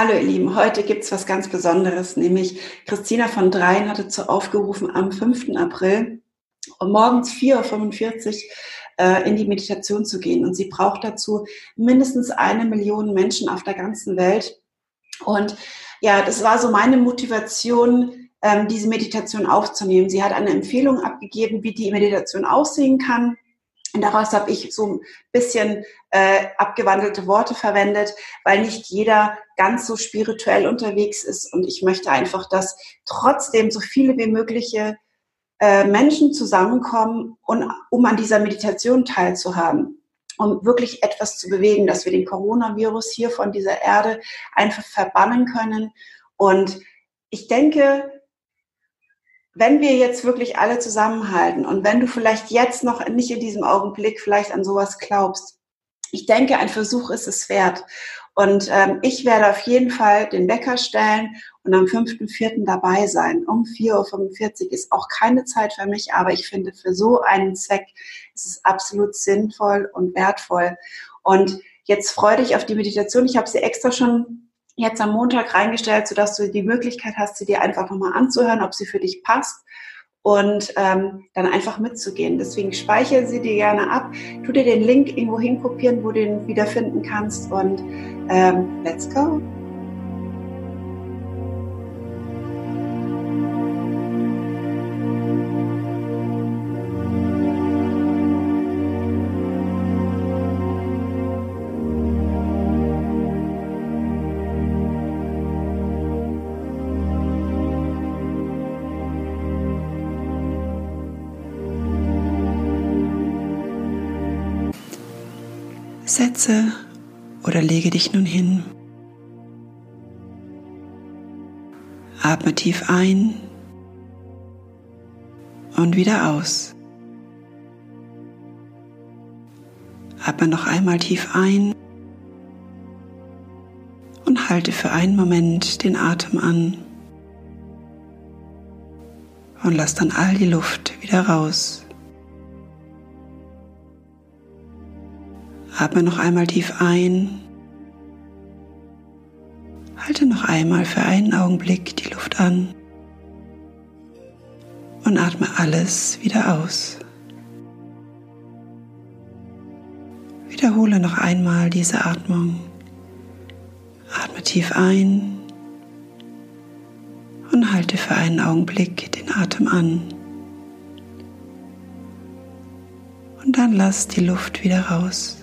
Hallo ihr Lieben, heute gibt's was ganz Besonderes, nämlich Christina von Dreien hatte zu aufgerufen am 5. April um morgens 4.45 Uhr äh, in die Meditation zu gehen. Und sie braucht dazu mindestens eine Million Menschen auf der ganzen Welt. Und ja, das war so meine Motivation, ähm, diese Meditation aufzunehmen. Sie hat eine Empfehlung abgegeben, wie die Meditation aussehen kann. Und daraus habe ich so ein bisschen äh, abgewandelte Worte verwendet, weil nicht jeder ganz so spirituell unterwegs ist. Und ich möchte einfach, dass trotzdem so viele wie mögliche äh, Menschen zusammenkommen, und, um an dieser Meditation teilzuhaben, um wirklich etwas zu bewegen, dass wir den Coronavirus hier von dieser Erde einfach verbannen können. Und ich denke, wenn wir jetzt wirklich alle zusammenhalten und wenn du vielleicht jetzt noch nicht in diesem Augenblick vielleicht an sowas glaubst, ich denke, ein Versuch ist es wert. Und ähm, ich werde auf jeden Fall den Wecker stellen und am 5.4. dabei sein. Um 4.45 Uhr ist auch keine Zeit für mich, aber ich finde, für so einen Zweck ist es absolut sinnvoll und wertvoll. Und jetzt freue dich auf die Meditation. Ich habe sie extra schon jetzt am Montag reingestellt, sodass du die Möglichkeit hast, sie dir einfach nochmal anzuhören, ob sie für dich passt und ähm, dann einfach mitzugehen. Deswegen speichere sie dir gerne ab, tu dir den Link irgendwo hinkopieren, wo du ihn wiederfinden kannst und ähm, let's go. Setze oder lege dich nun hin. Atme tief ein und wieder aus. Atme noch einmal tief ein und halte für einen Moment den Atem an. Und lass dann all die Luft wieder raus. Atme noch einmal tief ein. Halte noch einmal für einen Augenblick die Luft an und atme alles wieder aus. Wiederhole noch einmal diese Atmung. Atme tief ein und halte für einen Augenblick den Atem an. Und dann lass die Luft wieder raus.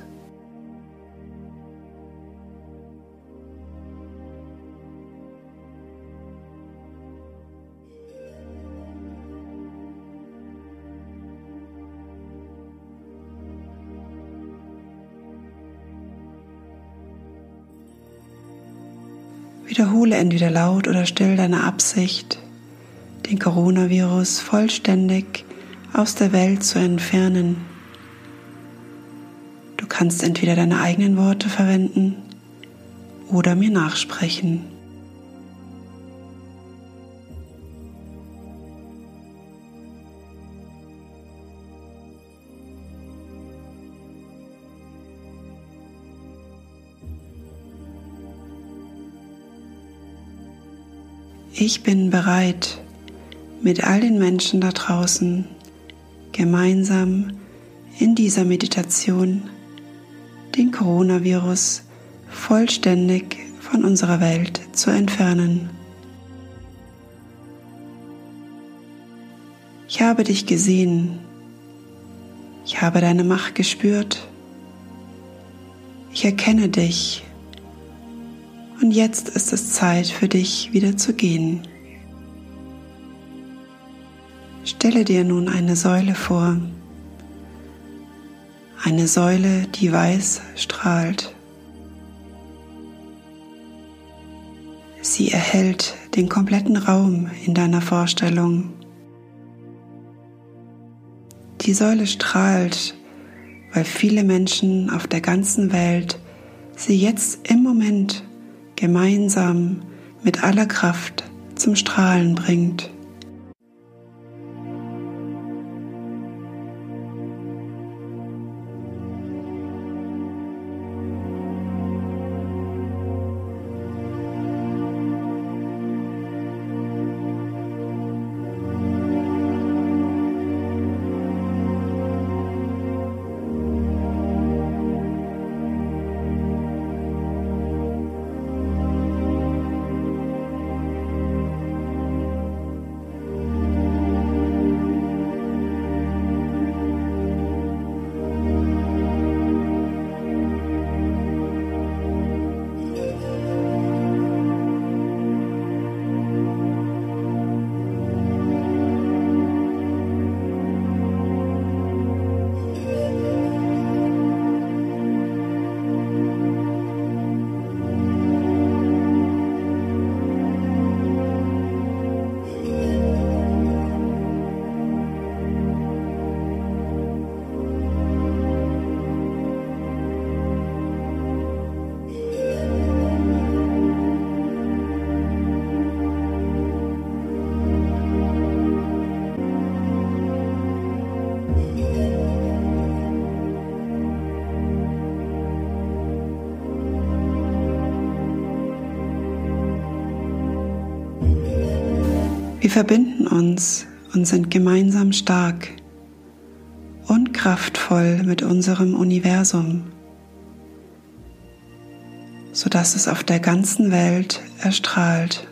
Wiederhole entweder laut oder still deine Absicht, den Coronavirus vollständig aus der Welt zu entfernen. Du kannst entweder deine eigenen Worte verwenden oder mir nachsprechen. Ich bin bereit, mit all den Menschen da draußen gemeinsam in dieser Meditation den Coronavirus vollständig von unserer Welt zu entfernen. Ich habe dich gesehen. Ich habe deine Macht gespürt. Ich erkenne dich und jetzt ist es Zeit für dich wieder zu gehen. Stelle dir nun eine Säule vor. Eine Säule, die weiß strahlt. Sie erhält den kompletten Raum in deiner Vorstellung. Die Säule strahlt, weil viele Menschen auf der ganzen Welt sie jetzt im Moment gemeinsam mit aller Kraft zum Strahlen bringt. Verbinden uns und sind gemeinsam stark und kraftvoll mit unserem Universum, sodass es auf der ganzen Welt erstrahlt.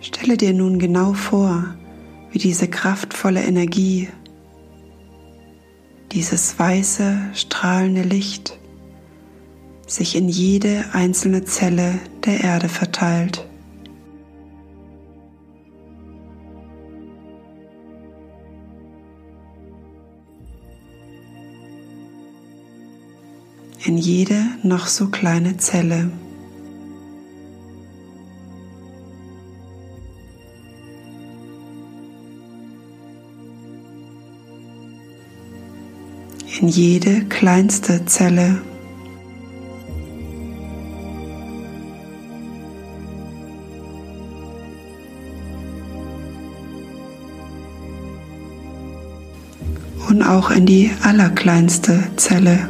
Stelle dir nun genau vor, wie diese kraftvolle Energie, dieses weiße, strahlende Licht sich in jede einzelne Zelle der Erde verteilt. In jede noch so kleine Zelle. In jede kleinste Zelle. Und auch in die allerkleinste Zelle.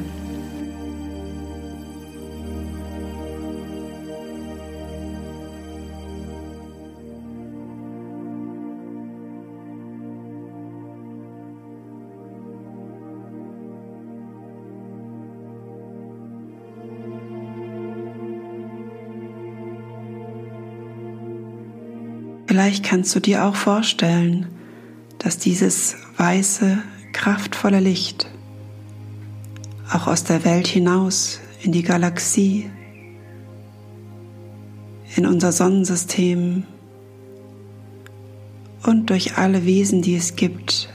Vielleicht kannst du dir auch vorstellen, dass dieses weiße, kraftvolle Licht auch aus der Welt hinaus in die Galaxie, in unser Sonnensystem und durch alle Wesen, die es gibt,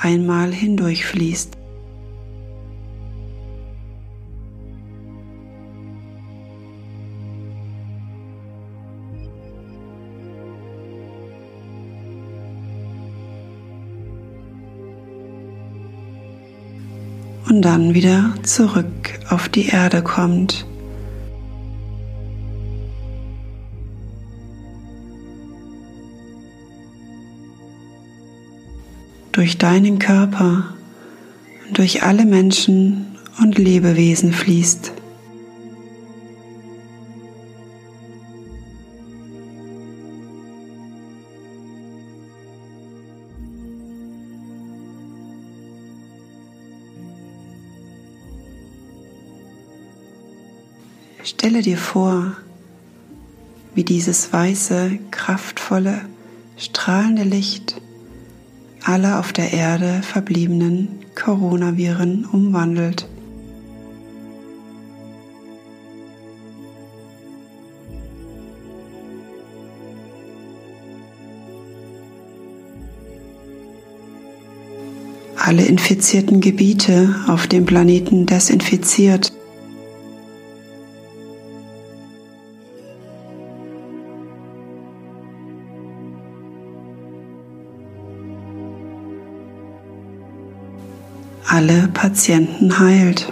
einmal hindurchfließt. Und dann wieder zurück auf die Erde kommt. Durch deinen Körper durch alle Menschen und Lebewesen fließt. Stelle dir vor, wie dieses weiße, kraftvolle, strahlende Licht alle auf der Erde verbliebenen Coronaviren umwandelt. Alle infizierten Gebiete auf dem Planeten desinfiziert alle Patienten heilt.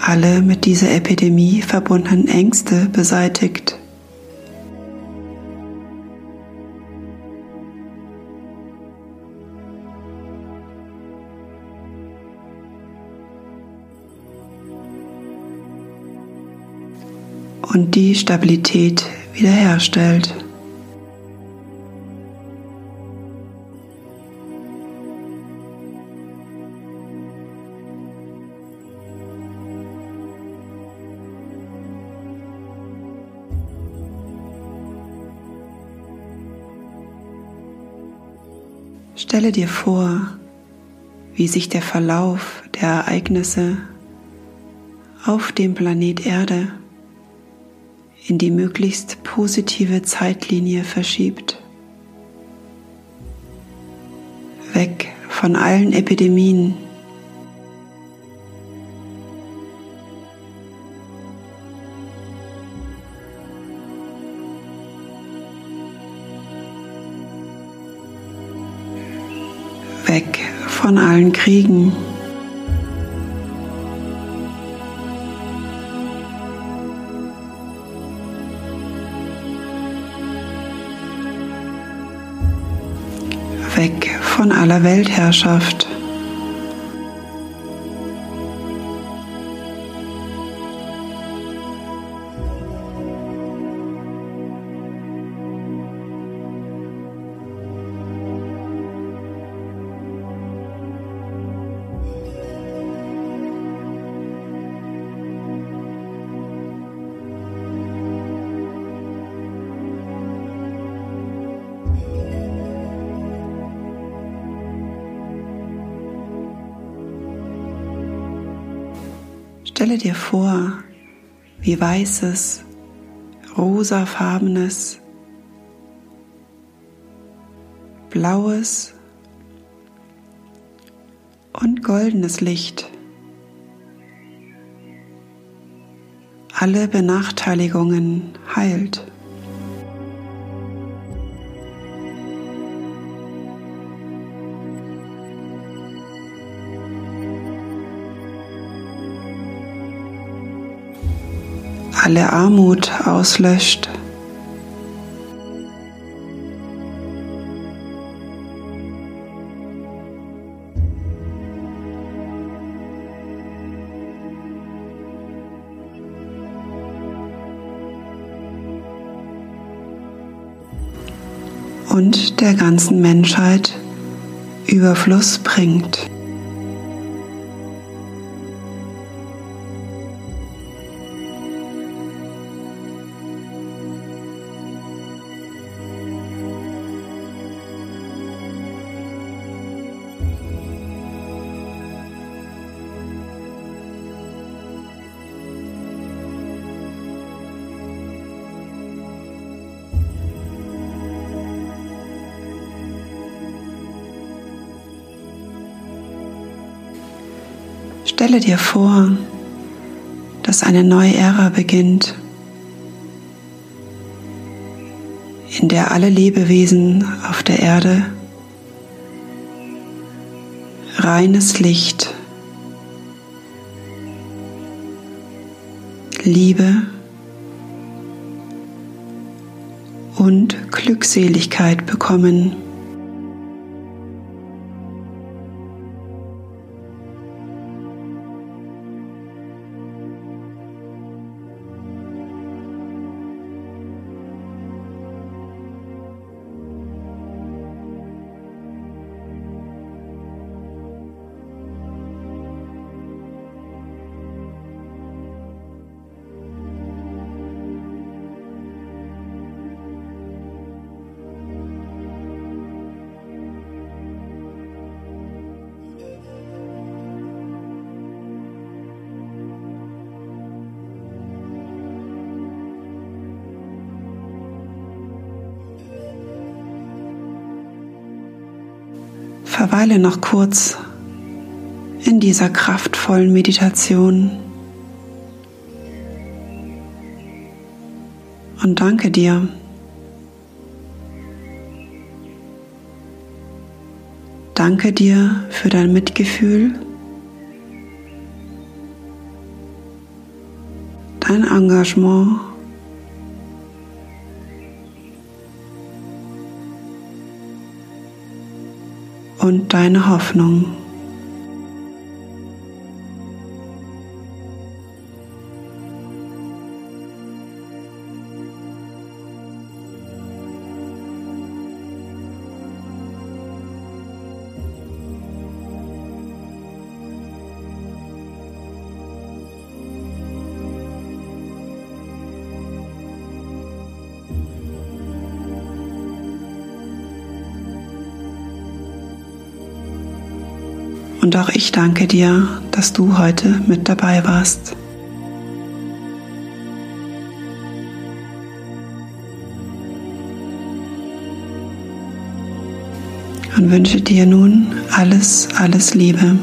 Alle mit dieser Epidemie verbundenen Ängste beseitigt. Die Stabilität wiederherstellt. Stelle dir vor, wie sich der Verlauf der Ereignisse auf dem Planet Erde in die möglichst positive Zeitlinie verschiebt. Weg von allen Epidemien. weg von allen Kriegen. Von aller Weltherrschaft. Stelle dir vor, wie weißes, rosafarbenes, blaues und goldenes Licht alle Benachteiligungen heilt. Alle Armut auslöscht. und der ganzen Menschheit Überfluss bringt. Stelle dir vor, dass eine neue Ära beginnt, in der alle Lebewesen auf der Erde reines Licht, Liebe und Glückseligkeit bekommen. Verweile noch kurz in dieser kraftvollen Meditation und danke dir. Danke dir für dein Mitgefühl, dein Engagement und deine Hoffnung. Und auch ich danke dir, dass du heute mit dabei warst. Und wünsche dir nun alles, alles Liebe.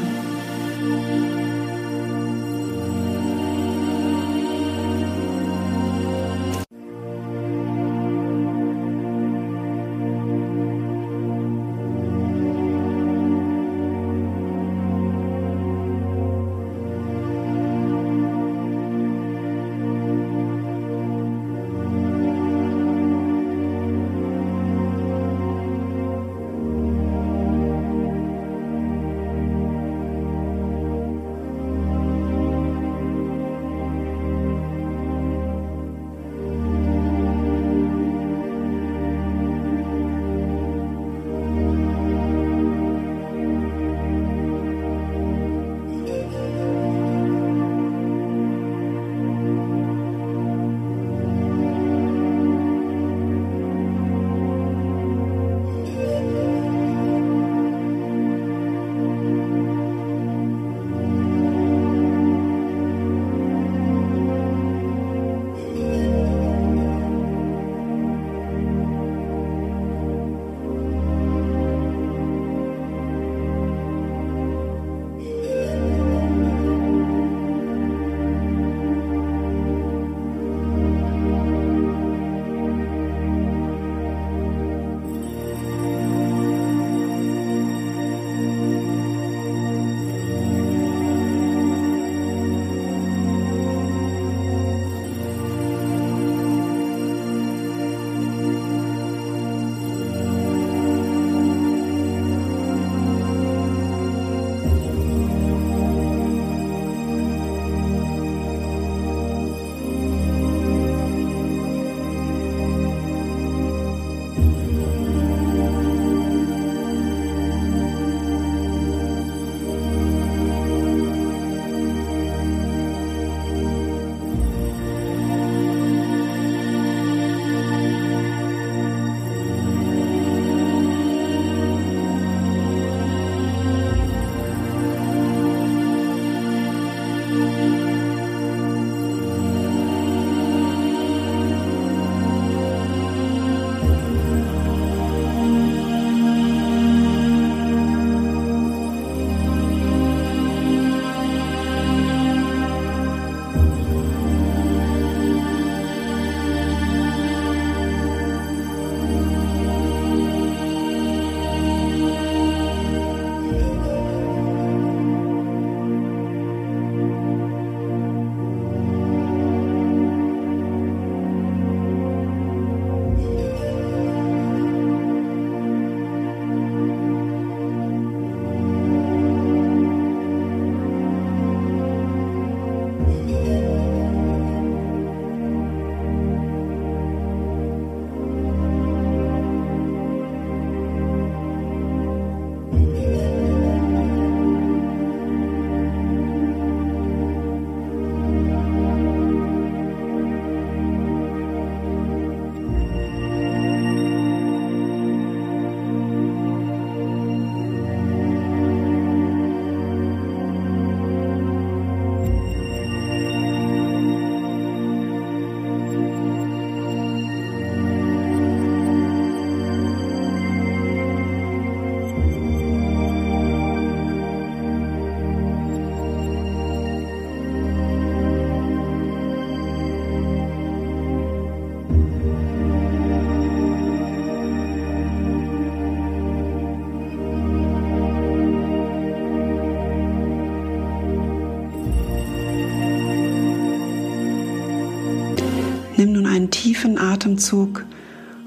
Atemzug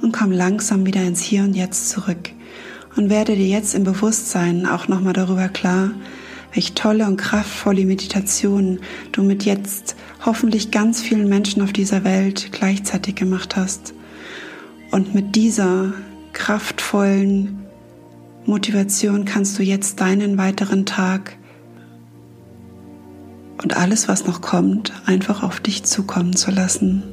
und komm langsam wieder ins Hier und Jetzt zurück und werde dir jetzt im Bewusstsein auch nochmal darüber klar, welche tolle und kraftvolle Meditation du mit jetzt hoffentlich ganz vielen Menschen auf dieser Welt gleichzeitig gemacht hast. Und mit dieser kraftvollen Motivation kannst du jetzt deinen weiteren Tag und alles, was noch kommt, einfach auf dich zukommen zu lassen.